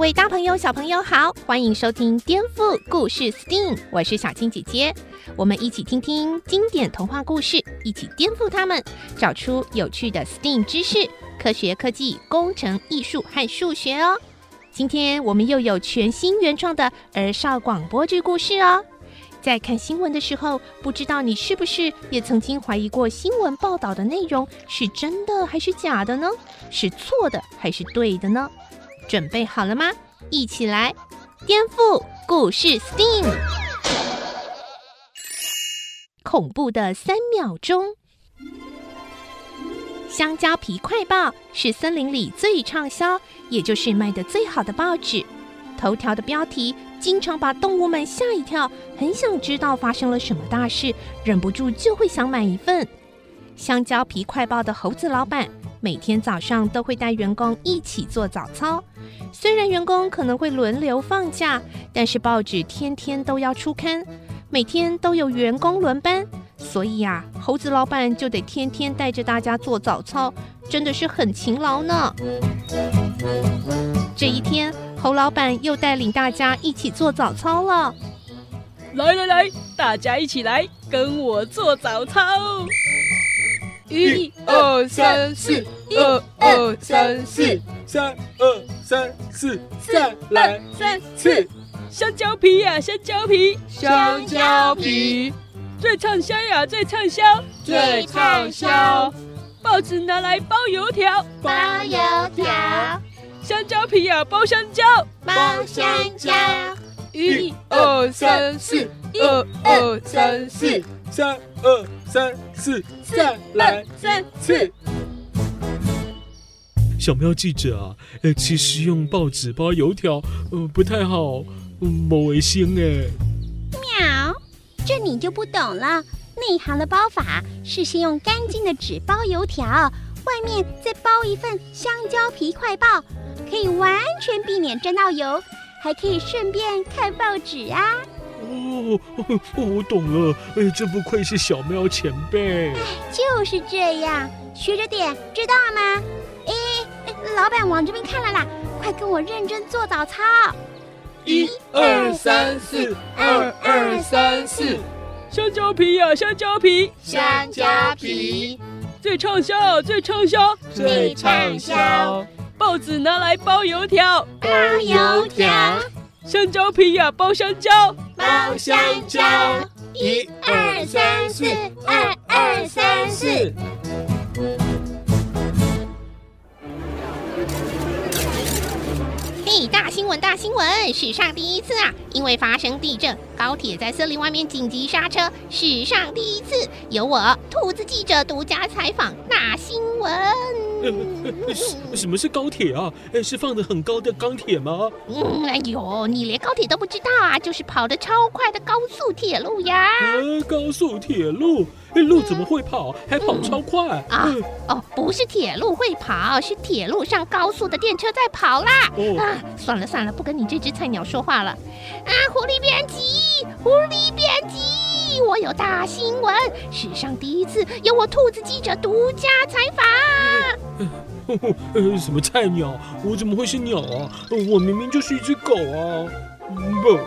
各位大朋友、小朋友好，欢迎收听《颠覆故事 STEAM》，我是小青姐姐。我们一起听听经典童话故事，一起颠覆他们，找出有趣的 STEAM 知识：科学、科技、工程、艺术和数学哦。今天我们又有全新原创的儿少广播剧故事哦。在看新闻的时候，不知道你是不是也曾经怀疑过新闻报道的内容是真的还是假的呢？是错的还是对的呢？准备好了吗？一起来颠覆故事 STEAM！恐怖的三秒钟。香蕉皮快报是森林里最畅销，也就是卖的最好的报纸。头条的标题经常把动物们吓一跳，很想知道发生了什么大事，忍不住就会想买一份。香蕉皮快报的猴子老板每天早上都会带员工一起做早操。虽然员工可能会轮流放假，但是报纸天天都要出刊，每天都有员工轮班，所以呀，猴子老板就得天天带着大家做早操，真的是很勤劳呢。这一天，猴老板又带领大家一起做早操了。来来来，大家一起来跟我做早操。一二三四，一二三四，三二三四，再来三次。香蕉皮呀，香蕉皮，香蕉皮，最畅销呀，最畅销，最畅销。报纸拿来包油条，包油条。香蕉皮呀，包香蕉，包香蕉。一二三四，二二三四，三二三四，再来三次。小喵记者啊，呃，其实用报纸包油条，呃，不太好，嗯，不卫生哎。喵，这你就不懂了。内行的包法是先用干净的纸包油条，外面再包一份香蕉皮快报，可以完全避免沾到油。还可以顺便看报纸啊！哦，我懂了，哎，真不愧是小喵前辈。哎，就是这样，学着点，知道吗？哎，老板往这边看了啦，快跟我认真做早操。一二三四，二二三四，香蕉皮呀，香蕉皮，香蕉皮，最畅销，最畅销，最畅销。报纸拿来包油条，包油条。香蕉皮呀，包香蕉，包香蕉。一二三四，二二三四。嘿，大新闻，大新闻！史上第一次啊，因为发生地震，高铁在森林外面紧急刹车。史上第一次，由我兔子记者独家采访大新闻。呃，什么是高铁啊？是放得很高的钢铁吗？嗯，哎呦，你连高铁都不知道啊？就是跑得超快的高速铁路呀！呃，高速铁路，路怎么会跑？还跑超快？嗯、啊？哦，不是铁路会跑，是铁路上高速的电车在跑啦！哦、啊，算了算了，不跟你这只菜鸟说话了。啊，狐狸编辑，狐狸编辑，我有大新闻，史上第一次由我兔子记者独家采访。呃，什么菜鸟？我怎么会是鸟啊？我明明就是一只狗啊！不，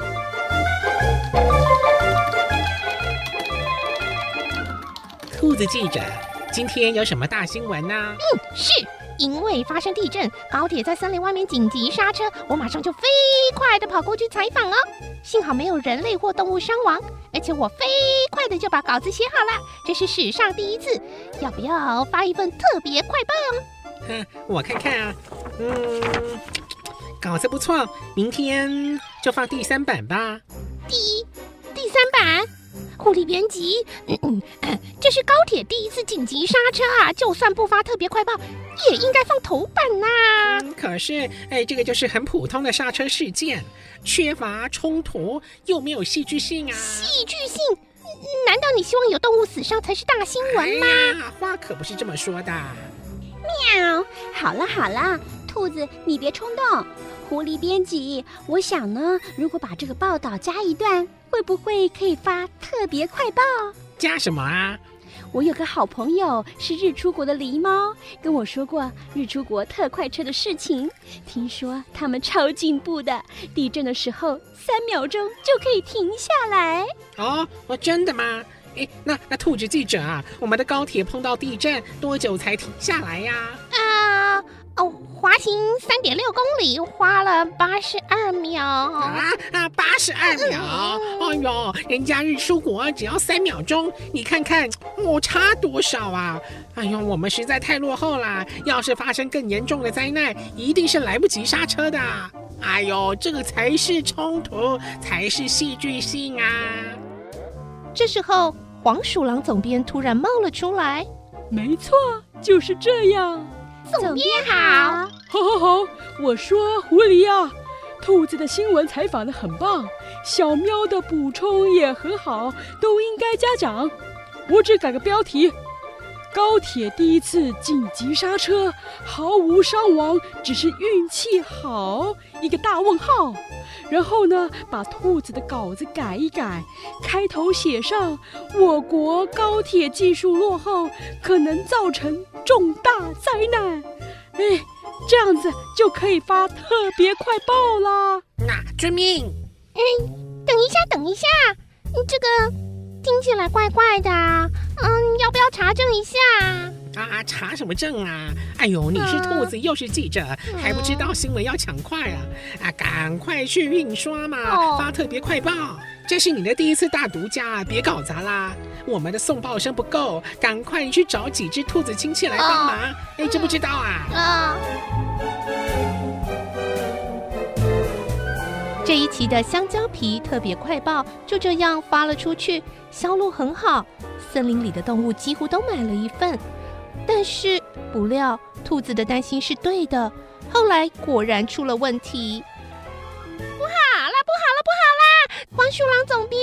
兔子记者，今天有什么大新闻呢？嗯，是因为发生地震，高铁在森林外面紧急刹车，我马上就飞快的跑过去采访哦。幸好没有人类或动物伤亡，而且我飞快的就把稿子写好了，这是史上第一次。要不要发一份特别快报？哼，我看看啊，嗯，稿子不错，明天就放第三版吧。第第三版，狐狸编辑，嗯嗯，这是高铁第一次紧急刹车啊，就算不发特别快报，也应该放头版呐、啊嗯。可是，哎，这个就是很普通的刹车事件，缺乏冲突，又没有戏剧性啊。戏剧性？难道你希望有动物死伤才是大新闻吗？哎，话可不是这么说的。喵！好了好了，兔子你别冲动。狐狸编辑，我想呢，如果把这个报道加一段，会不会可以发特别快报？加什么啊？我有个好朋友是日出国的狸猫，跟我说过日出国特快车的事情。听说他们超进步的，地震的时候三秒钟就可以停下来。哦，哦，真的吗？诶，那那兔子记者啊，我们的高铁碰到地震多久才停下来呀？啊，哦，滑行三点六公里花了八十二秒。啊啊，八十二秒！哎呦，人家日出国只要三秒钟，你看看我差多少啊！哎呦，我们实在太落后了。要是发生更严重的灾难，一定是来不及刹车的。哎呦，这个才是冲突，才是戏剧性啊！这时候，黄鼠狼总编突然冒了出来：“没错，就是这样。”总编好，好，好，好！我说狐狸呀，兔子的新闻采访的很棒，小喵的补充也很好，都应该嘉奖。我只改个标题：高铁第一次紧急刹车，毫无伤亡，只是运气好。一个大问号。然后呢，把兔子的稿子改一改，开头写上“我国高铁技术落后，可能造成重大灾难”。哎，这样子就可以发特别快报啦。那遵命。哎，等一下，等一下，这个听起来怪怪的。嗯，要不要查证一下？啊，查什么证啊？哎呦，你是兔子又是记者，嗯、还不知道新闻要抢快啊？啊，赶快去印刷嘛，哦、发特别快报。这是你的第一次大独家，别搞砸啦。我们的送报声不够，赶快去找几只兔子亲戚来帮忙。哎、哦，知不知道啊？啊、哦。这一期的香蕉皮特别快报就这样发了出去，销路很好，森林里的动物几乎都买了一份。但是不料，兔子的担心是对的。后来果然出了问题。不好了，不好了，不好啦！黄鼠狼总编，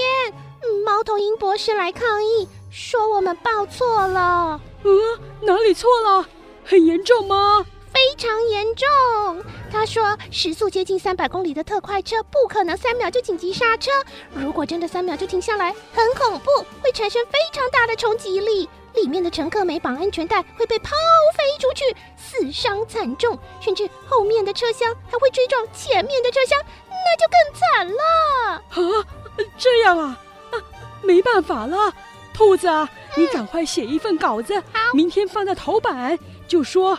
猫头鹰博士来抗议，说我们报错了。呃，哪里错了？很严重吗？非常严重。他说，时速接近三百公里的特快车不可能三秒就紧急刹车。如果真的三秒就停下来，很恐怖，会产生非常大的冲击力。里面的乘客没绑安全带，会被抛飞出去，死伤惨重，甚至后面的车厢还会追撞前面的车厢，那就更惨了。啊，这样啊，啊，没办法了，兔子啊，嗯、你赶快写一份稿子，好明天放在头版，就说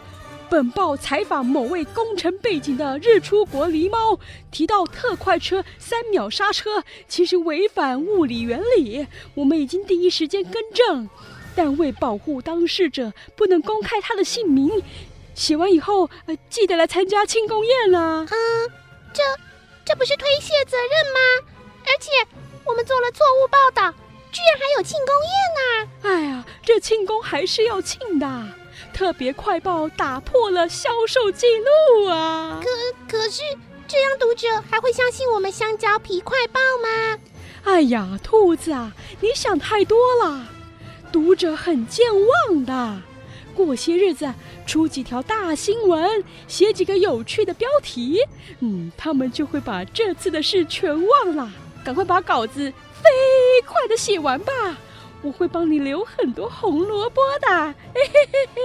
本报采访某位工程背景的日出国狸猫，提到特快车三秒刹车其实违反物理原理，我们已经第一时间更正。但为保护当事者，不能公开他的姓名。写完以后，呃，记得来参加庆功宴啦。嗯，这这不是推卸责任吗？而且我们做了错误报道，居然还有庆功宴呢！哎呀，这庆功还是要庆的。特别快报打破了销售记录啊！可可是这样，读者还会相信我们香蕉皮快报吗？哎呀，兔子啊，你想太多了。读者很健忘的，过些日子出几条大新闻，写几个有趣的标题，嗯，他们就会把这次的事全忘了。赶快把稿子飞快的写完吧，我会帮你留很多红萝卜的。嘿嘿嘿嘿。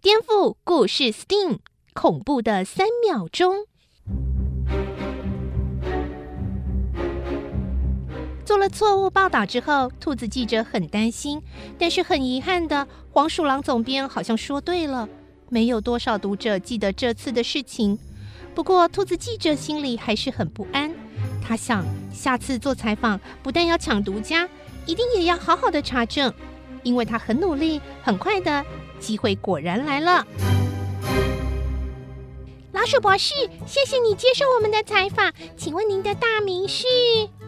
颠覆故事 STEAM。恐怖的三秒钟。做了错误报道之后，兔子记者很担心，但是很遗憾的，黄鼠狼总编好像说对了，没有多少读者记得这次的事情。不过，兔子记者心里还是很不安。他想，下次做采访不但要抢独家，一定也要好好的查证，因为他很努力，很快的机会果然来了。老鼠博士，谢谢你接受我们的采访。请问您的大名是？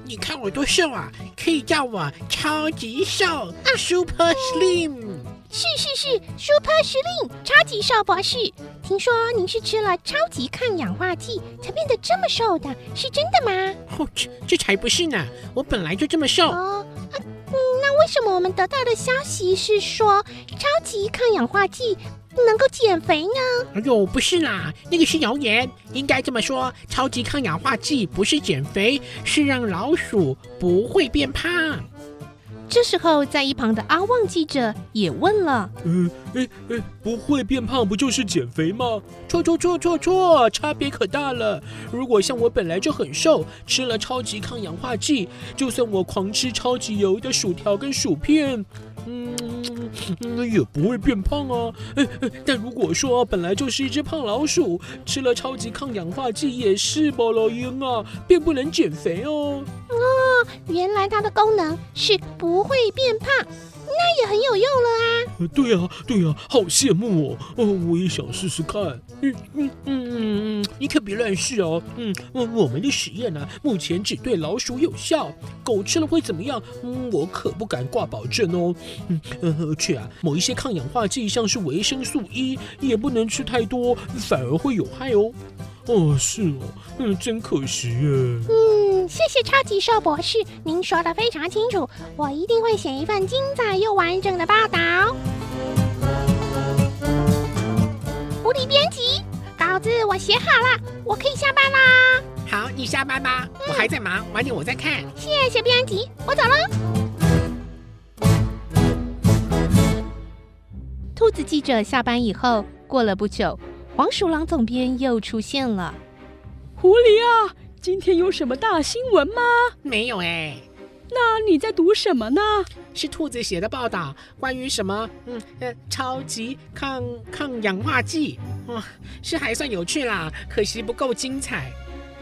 你看我多瘦啊，可以叫我超级瘦啊，Super Slim。是是是，Super Slim，超级瘦博士。听说您是吃了超级抗氧化剂才变得这么瘦的，是真的吗？哦，这这才不是呢，我本来就这么瘦。哦，啊，嗯，那为什么我们得到的消息是说超级抗氧化剂能够减肥呢？哎呦，不是啦，那个是谣言。应该这么说，超级抗氧化剂不是减肥，是让老鼠不会变胖。这时候，在一旁的阿旺记者也问了：“嗯，诶，诶，不会变胖不就是减肥吗？错错错错错，差别可大了。如果像我本来就很瘦，吃了超级抗氧化剂，就算我狂吃超级油的薯条跟薯片，嗯，嗯 也不会变胖啊。但如果说本来就是一只胖老鼠，吃了超级抗氧化剂也是吧，老鹰啊，并不能减肥哦。”哦，原来它的功能是不会变胖，那也很有用了啊！对啊，对啊，好羡慕哦！哦，我也想试试看。嗯嗯嗯嗯，你可别乱试哦。嗯，我我们的实验呢，目前只对老鼠有效，狗吃了会怎么样？嗯，我可不敢挂保证哦。嗯，而且啊，某一些抗氧化剂，像是维生素 E，也不能吃太多，反而会有害哦。哦，是哦，嗯，真可惜耶。嗯，谢谢超级兽博士，您说的非常清楚，我一定会写一份精彩又完整的报道。狐狸编辑，稿子我写好了，我可以下班啦。好，你下班吧，嗯、我还在忙，晚点我再看。谢谢编辑，我走了。兔子记者下班以后，过了不久。黄鼠狼总编又出现了，狐狸啊，今天有什么大新闻吗？没有哎，那你在读什么呢？是兔子写的报道，关于什么？嗯呃，超级抗抗氧化剂，哇，是还算有趣啦，可惜不够精彩。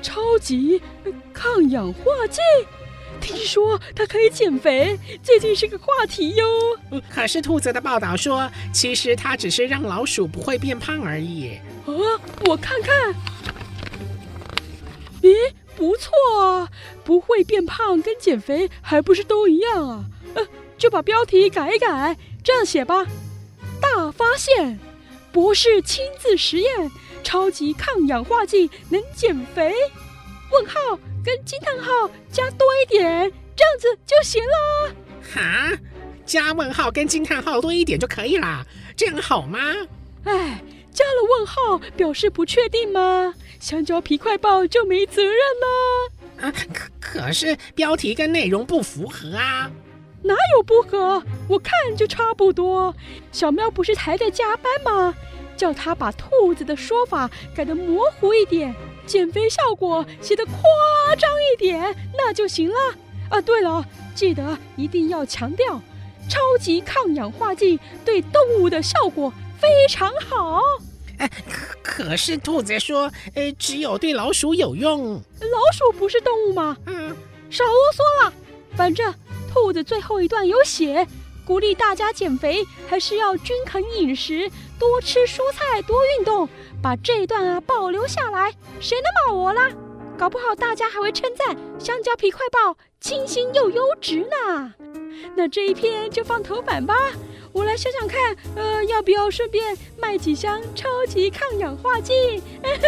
超级抗氧化剂。听说它可以减肥，最近是个话题哟。可是兔子的报道说，其实它只是让老鼠不会变胖而已。啊，我看看。咦，不错啊，不会变胖跟减肥还不是都一样啊？呃，就把标题改一改，这样写吧：大发现，博士亲自实验，超级抗氧化剂能减肥？问号。跟惊叹号加多一点，这样子就行了。哈，加问号跟惊叹号多一点就可以啦，这样好吗？哎，加了问号表示不确定吗？香蕉皮快报就没责任了。啊，可可是标题跟内容不符合啊。哪有不合？我看就差不多。小喵不是还在加班吗？叫他把兔子的说法改得模糊一点。减肥效果写得夸张一点，那就行了。啊，对了，记得一定要强调，超级抗氧化剂对动物的效果非常好。哎，可可是兔子说，呃，只有对老鼠有用。老鼠不是动物吗？嗯，少啰嗦了。反正兔子最后一段有写，鼓励大家减肥，还是要均衡饮食，多吃蔬菜，多运动。把这一段啊保留下来，谁能骂我啦？搞不好大家还会称赞香蕉皮快报清新又优质呢。那这一篇就放头版吧。我来想想看，呃，要不要顺便卖几箱超级抗氧化剂？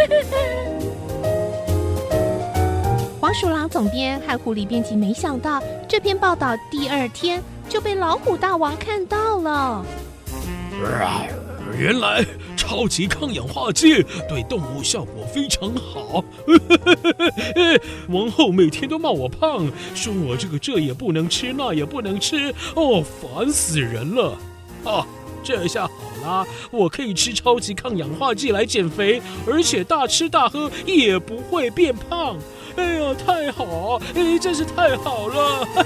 黄鼠狼总编和狐狸编辑没想到，这篇报道第二天就被老虎大王看到了。原来超级抗氧化剂对动物效果非常好。王后每天都骂我胖，说我这个这也不能吃，那也不能吃，哦，烦死人了！哦，这下好啦，我可以吃超级抗氧化剂来减肥，而且大吃大喝也不会变胖。哎呀，太好，哎，真是太好了！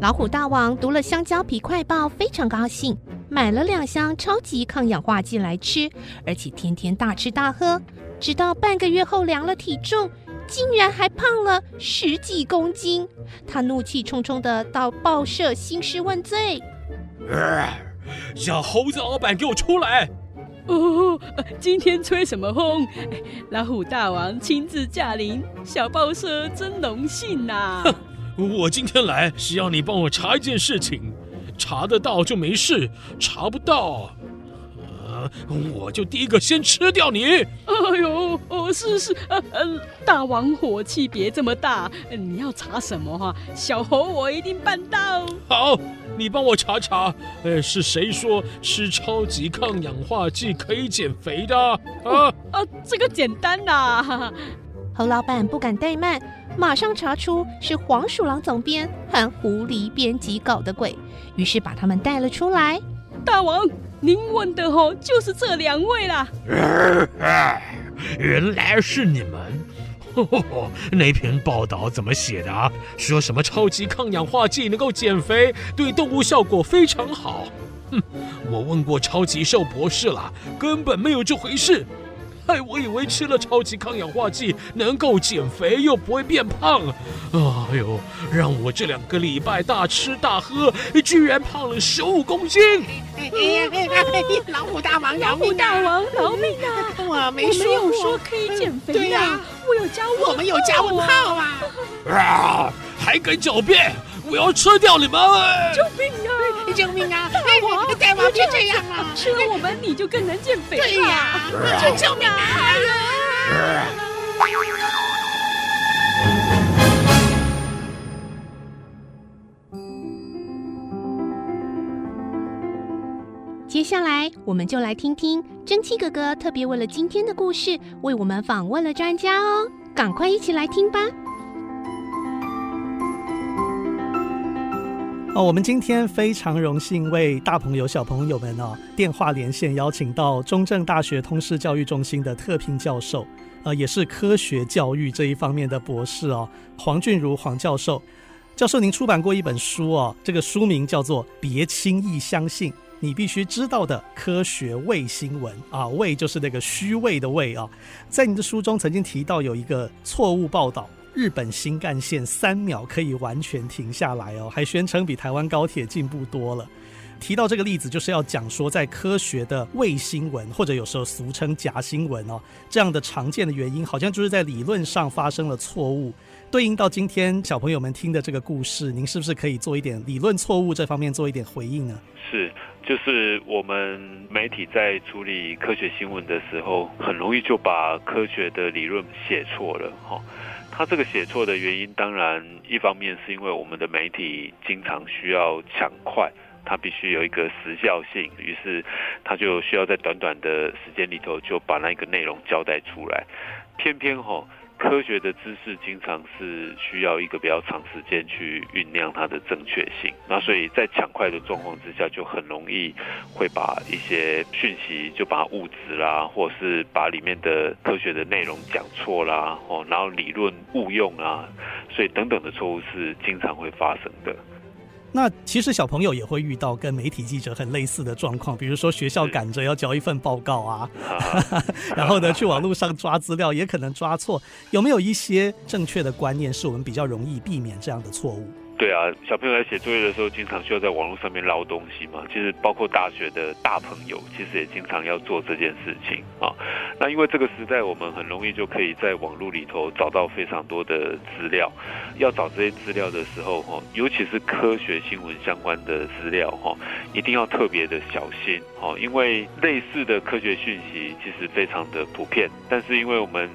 老虎大王读了香蕉皮快报，非常高兴，买了两箱超级抗氧化剂来吃，而且天天大吃大喝，直到半个月后量了体重，竟然还胖了十几公斤。他怒气冲冲的到报社兴师问罪：“小猴子老板，给我出来！哦，今天吹什么风？老虎大王亲自驾临，小报社真荣幸呐！” 我今天来是要你帮我查一件事情，查得到就没事，查不到。我就第一个先吃掉你！哎呦，哦，是是，呃呃，大王火气别这么大，你要查什么哈？小猴我一定办到。好，你帮我查查，呃，是谁说吃超级抗氧化剂可以减肥的？啊啊，这个简单呐。猴老板不敢怠慢，马上查出是黄鼠狼总编和狐狸编辑搞的鬼，于是把他们带了出来。大王。您问的哦，就是这两位啦。原来是你们。呵呵，那篇报道怎么写的啊？说什么超级抗氧化剂能够减肥，对动物效果非常好。哼，我问过超级兽博士了，根本没有这回事。哎，我以为吃了超级抗氧化剂能够减肥又不会变胖，哎呦，让我这两个礼拜大吃大喝，居然胖了十五公斤！老虎大王，老虎大王，饶命啊！我没说，我没有说可以减肥对呀，我有加问，我们有加问号啊！啊，还敢狡辩！我要吃掉你们！救命啊！救命啊！大王，大王别这样啊！吃了我们你就更能减肥了。对呀，救救命啊！接下来，我们就来听听蒸汽哥哥特别为了今天的故事，为我们访问了专家哦。赶快一起来听吧！哦，我们今天非常荣幸为大朋友、小朋友们哦电话连线邀请到中正大学通识教育中心的特聘教授，呃，也是科学教育这一方面的博士哦，黄俊如黄教授。教授，您出版过一本书哦，这个书名叫做《别轻易相信你必须知道的科学伪新闻》啊，伪就是那个虚伪的伪啊。在您的书中曾经提到有一个错误报道。日本新干线三秒可以完全停下来哦，还宣称比台湾高铁进步多了。提到这个例子，就是要讲说，在科学的卫星文，或者有时候俗称假新闻哦，这样的常见的原因，好像就是在理论上发生了错误。对应到今天小朋友们听的这个故事，您是不是可以做一点理论错误这方面做一点回应呢？是，就是我们媒体在处理科学新闻的时候，很容易就把科学的理论写错了哈。他这个写错的原因，当然一方面是因为我们的媒体经常需要抢快，他必须有一个时效性，于是他就需要在短短的时间里头就把那个内容交代出来，偏偏吼。科学的知识经常是需要一个比较长时间去酝酿它的正确性，那所以在抢快的状况之下，就很容易会把一些讯息就把它误植啦，或是把里面的科学的内容讲错啦，哦，然后理论误用啊，所以等等的错误是经常会发生的。那其实小朋友也会遇到跟媒体记者很类似的状况，比如说学校赶着要交一份报告啊，然后呢去网络上抓资料也可能抓错，有没有一些正确的观念是我们比较容易避免这样的错误？对啊，小朋友在写作业的时候，经常需要在网络上面捞东西嘛。其实包括大学的大朋友，其实也经常要做这件事情啊。那因为这个时代，我们很容易就可以在网络里头找到非常多的资料。要找这些资料的时候，哈，尤其是科学新闻相关的资料，哈，一定要特别的小心，哈，因为类似的科学讯息其实非常的普遍，但是因为我们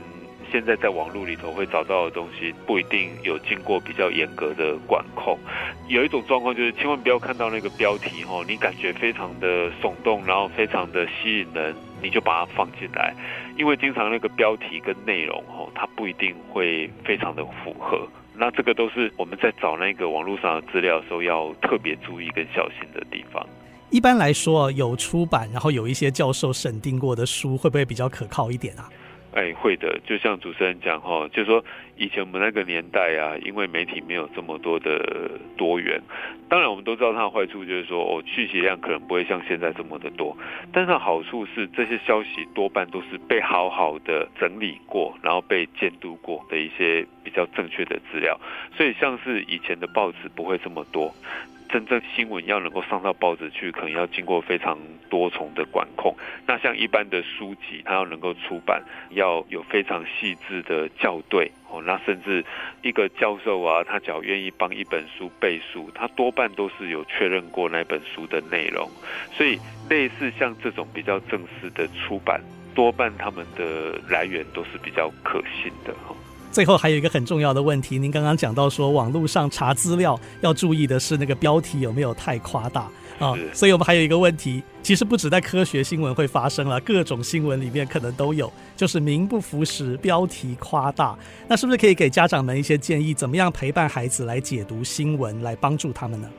现在在网络里头会找到的东西，不一定有经过比较严格的管控。有一种状况就是，千万不要看到那个标题哦，你感觉非常的耸动，然后非常的吸引人，你就把它放进来。因为经常那个标题跟内容哦，它不一定会非常的符合。那这个都是我们在找那个网络上的资料的时候要特别注意跟小心的地方。一般来说，有出版然后有一些教授审定过的书，会不会比较可靠一点啊？哎，会的，就像主持人讲哈，就说以前我们那个年代啊，因为媒体没有这么多的多元，当然我们都知道它的坏处就是说，哦，讯息量可能不会像现在这么的多，但是好处是这些消息多半都是被好好的整理过，然后被监督过的一些比较正确的资料，所以像是以前的报纸不会这么多。真正新闻要能够上到报纸去，可能要经过非常多重的管控。那像一般的书籍，它要能够出版，要有非常细致的校对哦。那甚至一个教授啊，他只要愿意帮一本书背书，他多半都是有确认过那本书的内容。所以类似像这种比较正式的出版，多半他们的来源都是比较可信的。最后还有一个很重要的问题，您刚刚讲到说，网络上查资料要注意的是那个标题有没有太夸大啊？所以我们还有一个问题，其实不止在科学新闻会发生了，各种新闻里面可能都有，就是名不符实，标题夸大。那是不是可以给家长们一些建议，怎么样陪伴孩子来解读新闻，来帮助他们呢？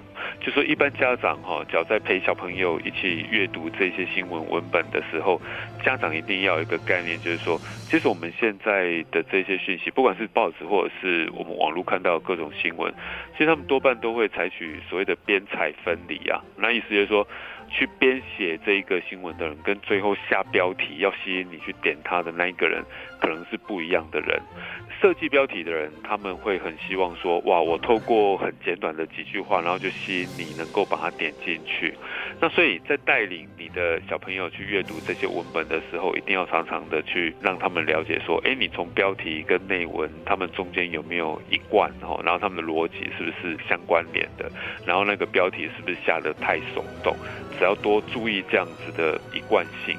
就说一般家长哈，只要在陪小朋友一起阅读这些新闻文本的时候，家长一定要有一个概念，就是说，其实我们现在的这些讯息，不管是报纸或者是我们网络看到各种新闻，其实他们多半都会采取所谓的边采分离啊，那意思就是说，去编写这一个新闻的人，跟最后下标题要吸引你去点他的那一个人，可能是不一样的人。设计标题的人，他们会很希望说，哇，我透过很简短的几句话，然后就吸引你能够把它点进去。那所以在带领你的小朋友去阅读这些文本的时候，一定要常常的去让他们了解说，哎，你从标题跟内文，他们中间有没有一贯哦，然后他们的逻辑是不是相关联的，然后那个标题是不是下得太耸动，只要多注意这样子的一贯性，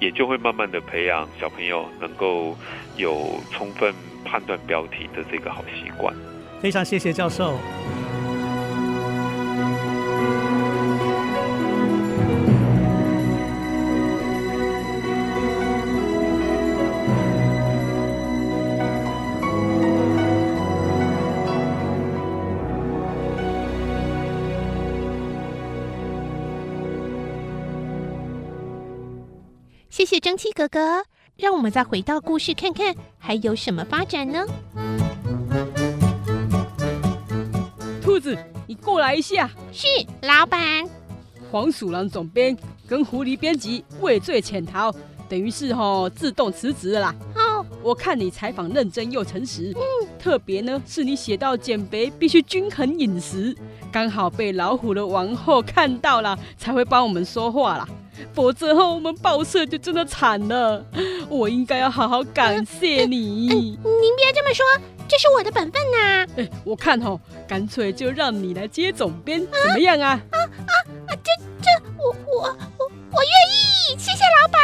也就会慢慢的培养小朋友能够有充分。判断标题的这个好习惯，非常谢谢教授。谢谢蒸汽哥哥。让我们再回到故事，看看还有什么发展呢？兔子，你过来一下。是，老板。黄鼠狼总编跟狐狸编辑畏罪潜逃，等于是吼自动辞职了啦。哦，我看你采访认真又诚实。嗯，特别呢是你写到减肥必须均衡饮食，刚好被老虎的王后看到了，才会帮我们说话啦。否则后我们报社就真的惨了。我应该要好好感谢你。您别这么说，这是我的本分呐、啊。哎，我看吼，干脆就让你来接总编，啊、怎么样啊？啊啊啊！这这，我我我我愿意，谢谢老板。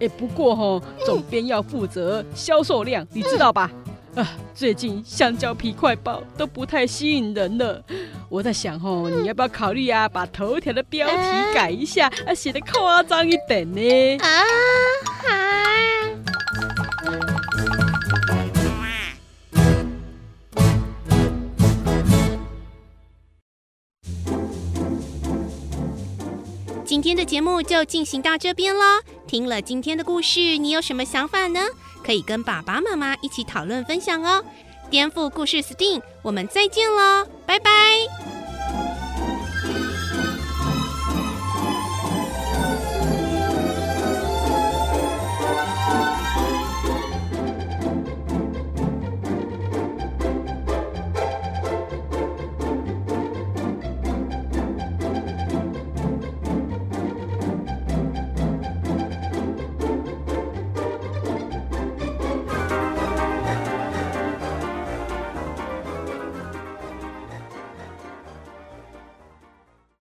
哎，不过吼，总编要负责销售量，嗯、你知道吧？啊，最近香蕉皮快报都不太吸引人了。我在想哦，你要不要考虑啊，把头条的标题改一下，啊，写得夸张一点呢？啊啊！今天的节目就进行到这边了。听了今天的故事，你有什么想法呢？可以跟爸爸妈妈一起讨论分享哦。颠覆故事 STEAM，我们再见喽，拜拜。